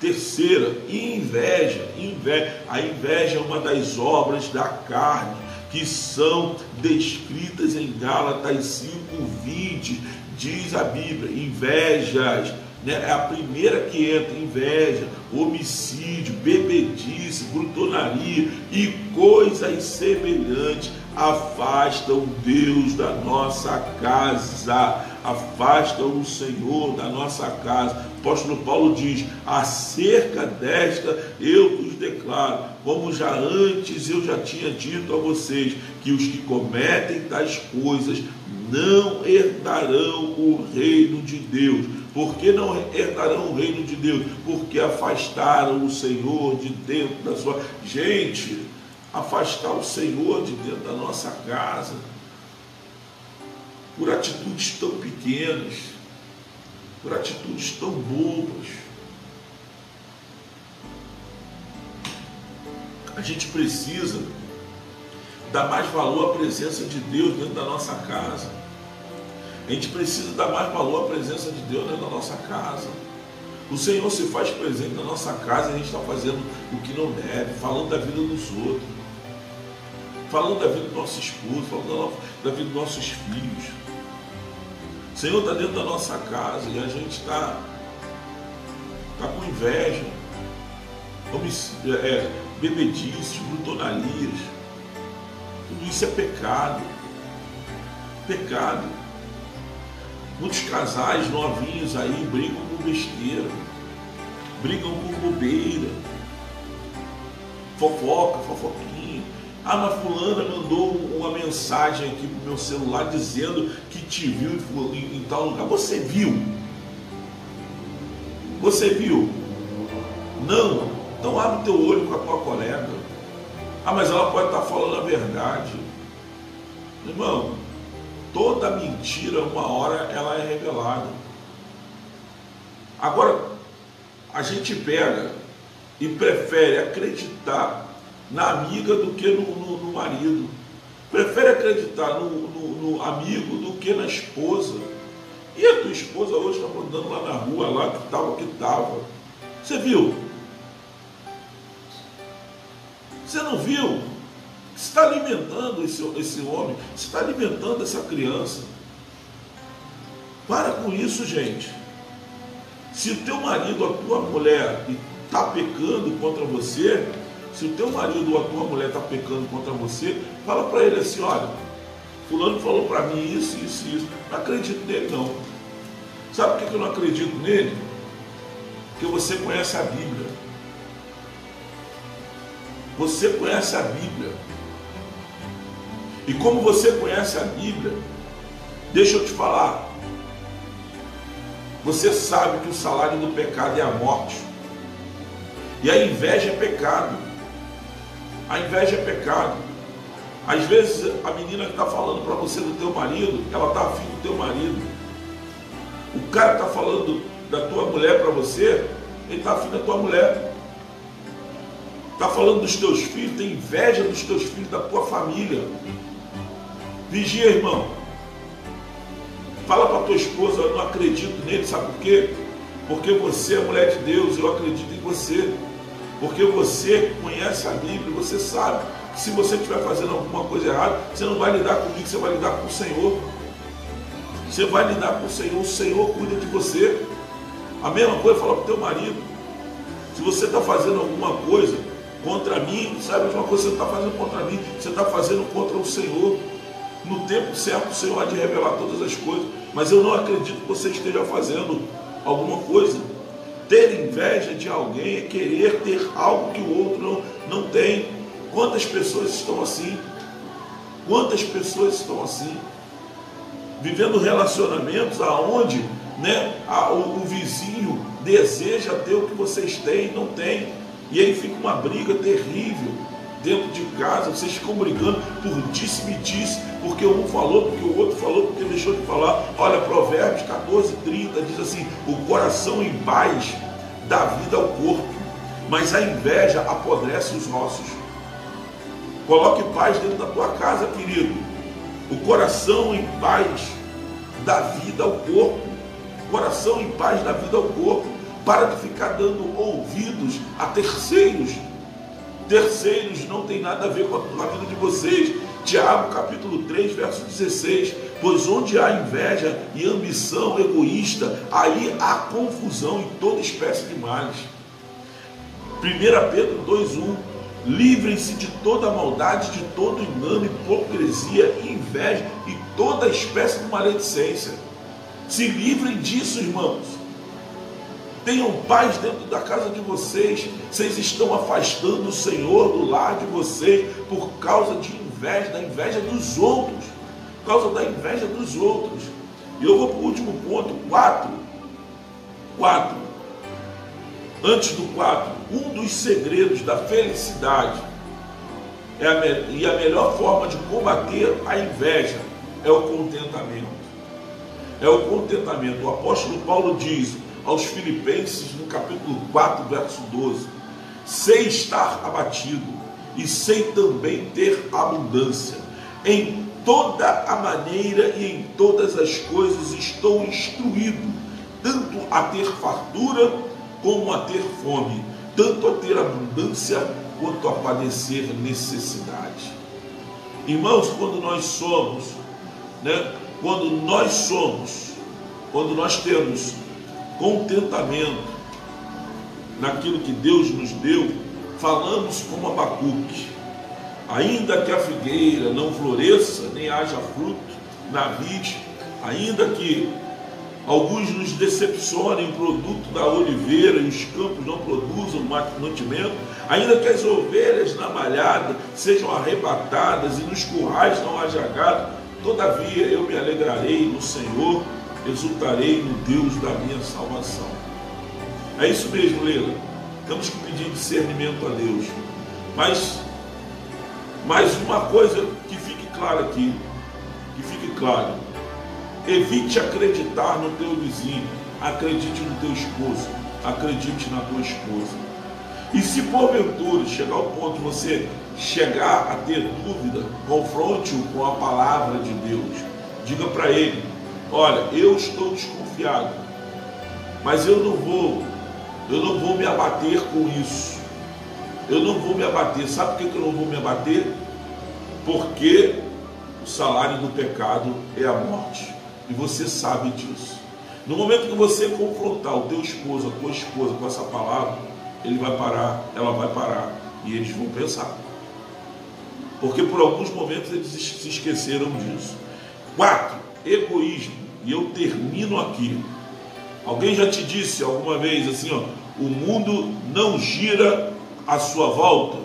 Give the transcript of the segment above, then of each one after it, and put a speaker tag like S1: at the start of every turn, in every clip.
S1: Terceira, inveja, inveja. A inveja é uma das obras da carne que são descritas em Gálatas 5:20. Diz a Bíblia: invejas, né? é a primeira que entra: inveja, homicídio, bebedice, brutonaria e coisas semelhantes afastam Deus da nossa casa, afastam o Senhor da nossa casa. O apóstolo Paulo diz: acerca desta eu vos declaro, como já antes eu já tinha dito a vocês, que os que cometem tais coisas não herdarão o reino de Deus. Por que não herdarão o reino de Deus? Porque afastaram o Senhor de dentro da sua. Gente, afastar o Senhor de dentro da nossa casa por atitudes tão pequenas, por atitudes tão bobas. A gente precisa dar mais valor à presença de Deus dentro da nossa casa. A gente precisa dar mais valor à presença de Deus dentro da nossa casa. O Senhor se faz presente na nossa casa e a gente está fazendo o que não deve, falando da vida dos outros, falando da vida do nosso esposo, falando da vida dos nossos filhos. O Senhor está dentro da nossa casa e a gente está tá com inveja, é, bebedices, brutonarias. Tudo isso é pecado. Pecado. Muitos casais novinhos aí brigam por besteira, brigam por bobeira, fofoca, fofoquinha. Ah, mas fulana mandou uma mensagem aqui pro meu celular dizendo que te viu em, em tal lugar. Você viu? Você viu? Não. Então abre teu olho com a tua colega. Ah, mas ela pode estar falando a verdade. Irmão, toda mentira, uma hora, ela é revelada. Agora, a gente pega e prefere acreditar na amiga do que no, no, no marido. Prefere acreditar no, no, amigo do que na esposa. E a tua esposa hoje está andando lá na rua, lá que estava, que estava. Você viu? Você não viu? Você está alimentando esse, esse homem, você está alimentando essa criança. Para com isso, gente. Se o teu marido a tua mulher está pecando contra você, se o teu marido ou a tua mulher está pecando contra você, fala para ele assim, olha, fulano falou para mim isso, isso, isso. Não acredito nele não. Sabe por que eu não acredito nele? Porque você conhece a Bíblia. Você conhece a Bíblia. E como você conhece a Bíblia, deixa eu te falar. Você sabe que o salário do pecado é a morte. E a inveja é pecado. A inveja é pecado. Às vezes a menina que está falando para você do teu marido, ela está afim do teu marido. O cara está falando da tua mulher para você, ele está afim da tua mulher. Está falando dos teus filhos, tem inveja dos teus filhos, da tua família. Vigia, irmão. Fala para tua esposa, eu não acredito nele, sabe por quê? Porque você é mulher de Deus, eu acredito em você. Porque você conhece a Bíblia, você sabe que se você estiver fazendo alguma coisa errada, você não vai lidar comigo, você vai lidar com o Senhor. Você vai lidar com o Senhor, o Senhor cuida de você. A mesma coisa fala para o teu marido. Se você está fazendo alguma coisa contra mim, sabe de uma coisa você está fazendo contra mim, você está fazendo contra o Senhor. No tempo certo, o Senhor há de revelar todas as coisas, mas eu não acredito que você esteja fazendo alguma coisa. Ter inveja de alguém é querer ter algo que o outro não, não tem. Quantas pessoas estão assim? Quantas pessoas estão assim? Vivendo relacionamentos aonde né, a, o, o vizinho deseja ter o que vocês têm e não tem. E aí fica uma briga terrível dentro de casa, vocês ficam brigando por disse-me disse, porque um falou, porque o outro falou, porque deixou de falar. Olha, Provérbios 14, 30 diz assim: o coração em paz dá vida ao corpo, mas a inveja apodrece os ossos. Coloque paz dentro da tua casa, querido. O coração em paz dá vida ao corpo. O coração em paz dá vida ao corpo. Para de ficar dando ouvidos a terceiros. Terceiros não tem nada a ver com a vida de vocês. Tiago capítulo 3, verso 16. Pois onde há inveja e ambição egoísta, aí há confusão e toda espécie de males. 1 Pedro 2,1 Livrem-se de toda maldade, de todo engano, hipocrisia, inveja e toda espécie de maledicência. Se livrem disso, irmãos. Tenham paz dentro da casa de vocês. Vocês estão afastando o Senhor do lar de vocês por causa de inveja, da inveja dos outros. Por causa da inveja dos outros. E eu vou para o último ponto, 4. 4. Antes do 4, um dos segredos da felicidade é a, e a melhor forma de combater a inveja é o contentamento é o contentamento. O apóstolo Paulo diz aos Filipenses, no capítulo 4, verso 12: Sei estar abatido e sei também ter abundância. Em toda a maneira e em todas as coisas estou instruído, tanto a ter fartura como a ter fome, tanto a ter abundância quanto a padecer necessidade. Irmãos, quando nós somos né, quando nós somos, quando nós temos contentamento naquilo que Deus nos deu, falamos como Abacuque. Ainda que a figueira não floresça, nem haja fruto na vide, ainda que alguns nos decepcionem o produto da oliveira e os campos não produzam mantimento, ainda que as ovelhas na malhada sejam arrebatadas e nos currais não haja gado, Todavia eu me alegrarei no Senhor, exultarei no Deus da minha salvação. É isso mesmo, Leila. Temos que pedir discernimento a Deus. Mas, mais uma coisa que fique clara aqui, que fique claro. Evite acreditar no teu vizinho, acredite no teu esposo, acredite na tua esposa. E se porventura chegar ao ponto de você chegar a ter dúvida, confronte-o com a palavra de Deus. Diga para ele: Olha, eu estou desconfiado, mas eu não vou, eu não vou me abater com isso. Eu não vou me abater. Sabe por que eu não vou me abater? Porque o salário do pecado é a morte. E você sabe disso. No momento que você confrontar o teu esposo, a tua esposa com essa palavra, ele vai parar, ela vai parar. E eles vão pensar porque por alguns momentos eles se esqueceram disso. Quatro, egoísmo. E eu termino aqui. Alguém já te disse alguma vez assim, ó, o mundo não gira à sua volta?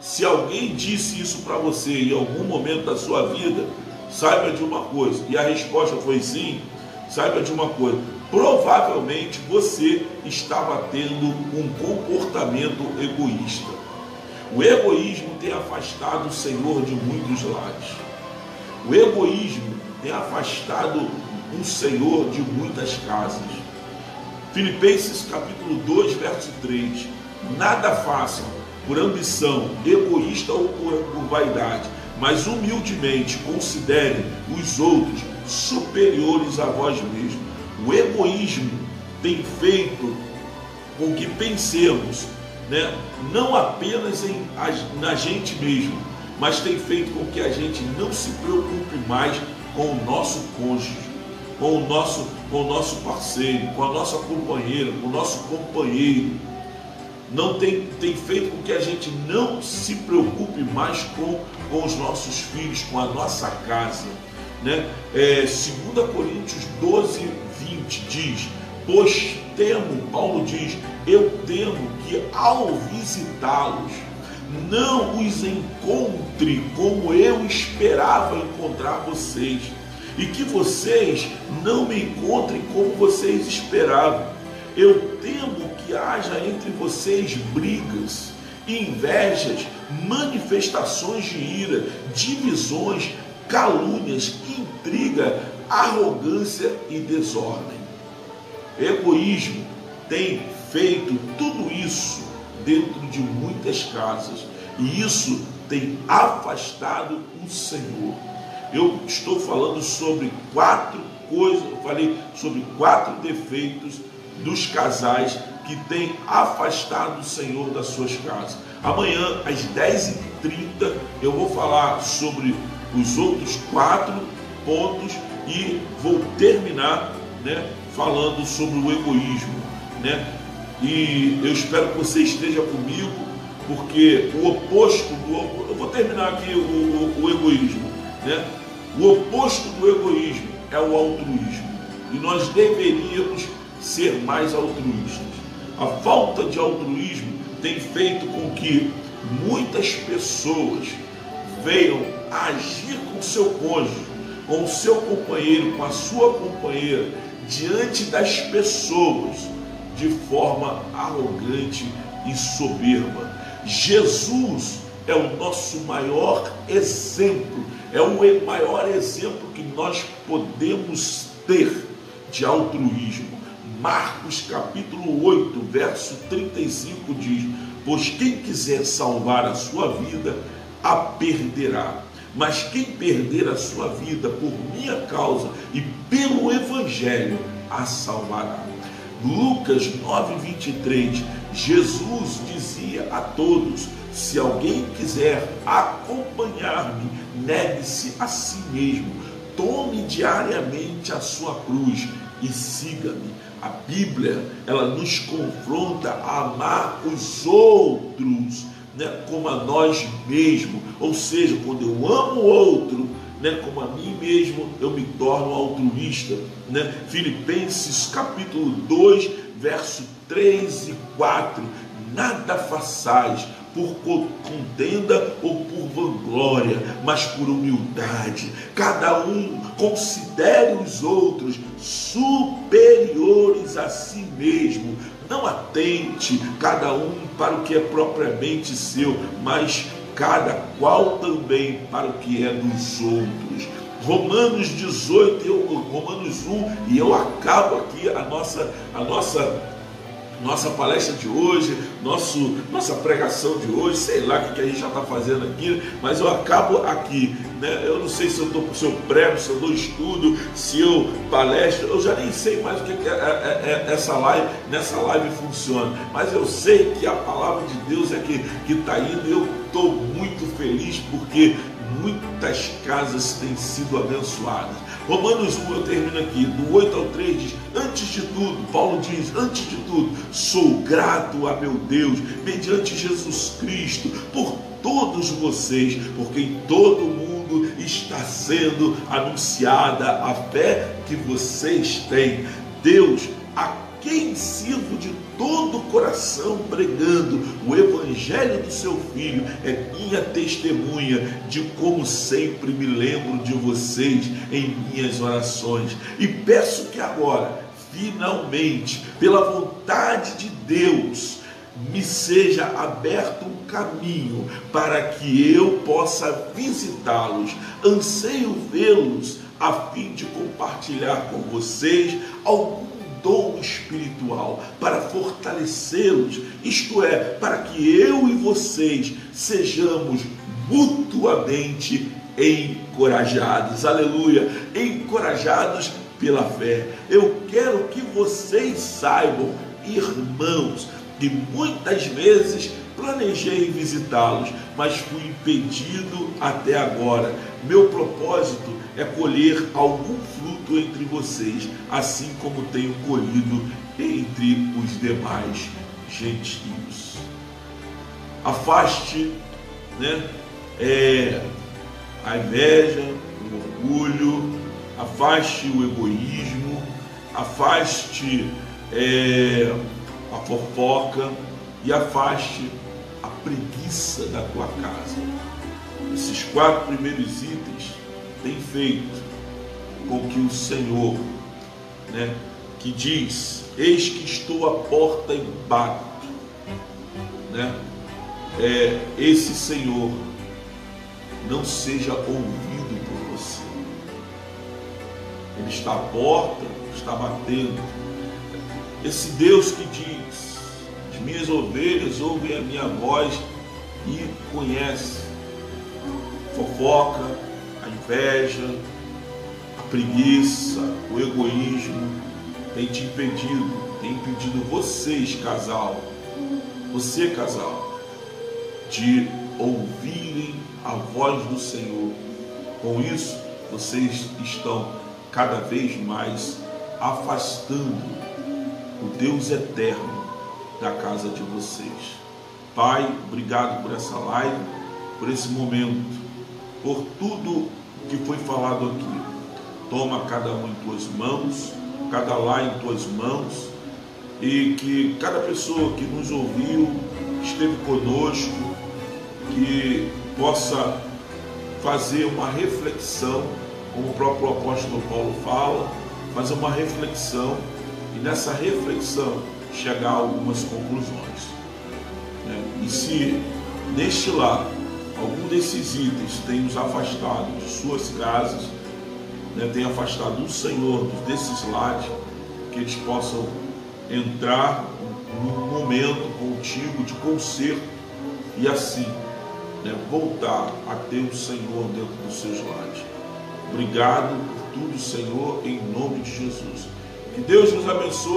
S1: Se alguém disse isso para você em algum momento da sua vida, saiba de uma coisa. E a resposta foi sim. Saiba de uma coisa. Provavelmente você estava tendo um comportamento egoísta. O egoísmo tem afastado o Senhor de muitos lares. O egoísmo tem afastado o Senhor de muitas casas. Filipenses capítulo 2, verso 3. Nada façam por ambição, egoísta ou por, por vaidade, mas humildemente considerem os outros superiores a vós mesmos. O egoísmo tem feito com que pensemos né, não apenas em, na gente mesmo, mas tem feito com que a gente não se preocupe mais com o nosso cônjuge, com o nosso, com o nosso parceiro, com a nossa companheira, com o nosso companheiro. Não tem, tem feito com que a gente não se preocupe mais com, com os nossos filhos, com a nossa casa. Né? É, 2 Coríntios 12, 20 diz: Pois temo, Paulo diz, eu temo que ao visitá-los não os encontre como eu esperava encontrar vocês, e que vocês não me encontrem como vocês esperavam. Eu temo que haja entre vocês brigas, invejas, manifestações de ira, divisões, calúnias, intriga, arrogância e desordem. Egoísmo tem feito tudo isso dentro de muitas casas e isso tem afastado o Senhor. Eu estou falando sobre quatro coisas, eu falei sobre quatro defeitos dos casais que têm afastado o Senhor das suas casas. Amanhã, às 10h30, eu vou falar sobre os outros quatro pontos e vou terminar né, falando sobre o egoísmo. Né? E eu espero que você esteja comigo, porque o oposto do. Eu vou terminar aqui o, o, o egoísmo. Né? O oposto do egoísmo é o altruísmo. E nós deveríamos ser mais altruístas. A falta de altruísmo tem feito com que muitas pessoas venham agir com o seu cônjuge, com o seu companheiro, com a sua companheira, diante das pessoas, de forma arrogante e soberba. Jesus é o nosso maior exemplo, é o maior exemplo que nós podemos ter de altruísmo. Marcos capítulo 8, verso 35 diz: Pois quem quiser salvar a sua vida, a perderá. Mas quem perder a sua vida por minha causa e pelo Evangelho, a salvará. Lucas 9:23, Jesus dizia a todos: Se alguém quiser acompanhar-me, negue-se a si mesmo, tome diariamente a sua cruz e siga-me. A Bíblia, ela nos confronta a amar os outros, né, como a nós mesmos. Ou seja, quando eu amo o outro, né, como a mim mesmo, eu me torno altruísta. Né? Filipenses capítulo 2, verso 3 e 4. Nada façais por contenda ou por vanglória, mas por humildade. Cada um considere os outros superiores a si mesmo. Não atente cada um para o que é propriamente seu, mas cada qual também para o que é dos outros. Romanos 18, eu, Romanos 1, e eu acabo aqui a nossa, a nossa nossa palestra de hoje, nosso, nossa pregação de hoje, sei lá o que, a gente já está fazendo aqui, mas eu acabo aqui. Né? Eu não sei se eu estou se eu prego, se eu dou estudo, se eu palestro, eu já nem sei mais o que, que é, é, é, essa live, nessa live funciona. Mas eu sei que a palavra de Deus é que está indo e eu estou muito feliz porque muitas casas têm sido abençoadas. Romanos 1, eu termino aqui, do 8 ao 3 diz: Antes de tudo, Paulo diz: Antes de tudo, sou grato a meu Deus, mediante Jesus Cristo, por todos vocês, porque em todo mundo está sendo anunciada a fé que vocês têm. Deus, a quem sirvo de todo o coração pregando o evangelho do seu filho, é minha testemunha de como sempre me lembro de vocês em minhas orações. E peço que agora, finalmente, pela vontade de Deus, me seja aberto um caminho para que eu possa visitá-los. Anseio vê-los a fim de compartilhar com vocês algum dom espiritual para fortalecê-los, isto é, para que eu e vocês sejamos mutuamente encorajados. Aleluia! Encorajados pela fé. Eu quero que vocês saibam, irmãos, que muitas vezes planejei visitá-los, mas fui impedido até agora. Meu propósito é colher algum fruto entre vocês, assim como tenho colhido entre os demais gentios. Afaste né, é, a inveja, o orgulho, afaste o egoísmo, afaste é, a fofoca e afaste a preguiça da tua casa. Esses quatro primeiros itens têm feito com que o Senhor, né, que diz: Eis que estou à porta e bato, né, é, esse Senhor não seja ouvido por você. Ele está à porta, está batendo. Esse Deus que diz: As minhas ovelhas ouvem a minha voz e conhecem. Fofoca, a inveja, preguiça, o egoísmo tem te impedido tem impedido vocês, casal, você, casal, de ouvirem a voz do Senhor. Com isso, vocês estão cada vez mais afastando o Deus eterno da casa de vocês. Pai, obrigado por essa live, por esse momento, por tudo que foi falado aqui. Toma cada um em tuas mãos, cada lá em tuas mãos, e que cada pessoa que nos ouviu, esteve conosco, que possa fazer uma reflexão, como o próprio apóstolo Paulo fala, fazer uma reflexão e nessa reflexão chegar a algumas conclusões. Né? E se neste lado algum desses itens tem nos afastado de suas casas, né, tem afastado o Senhor desses lares, que eles possam entrar num momento contigo de conserto e assim né, voltar a ter o Senhor dentro dos seus lares. Obrigado por tudo, Senhor, em nome de Jesus. Que Deus nos abençoe.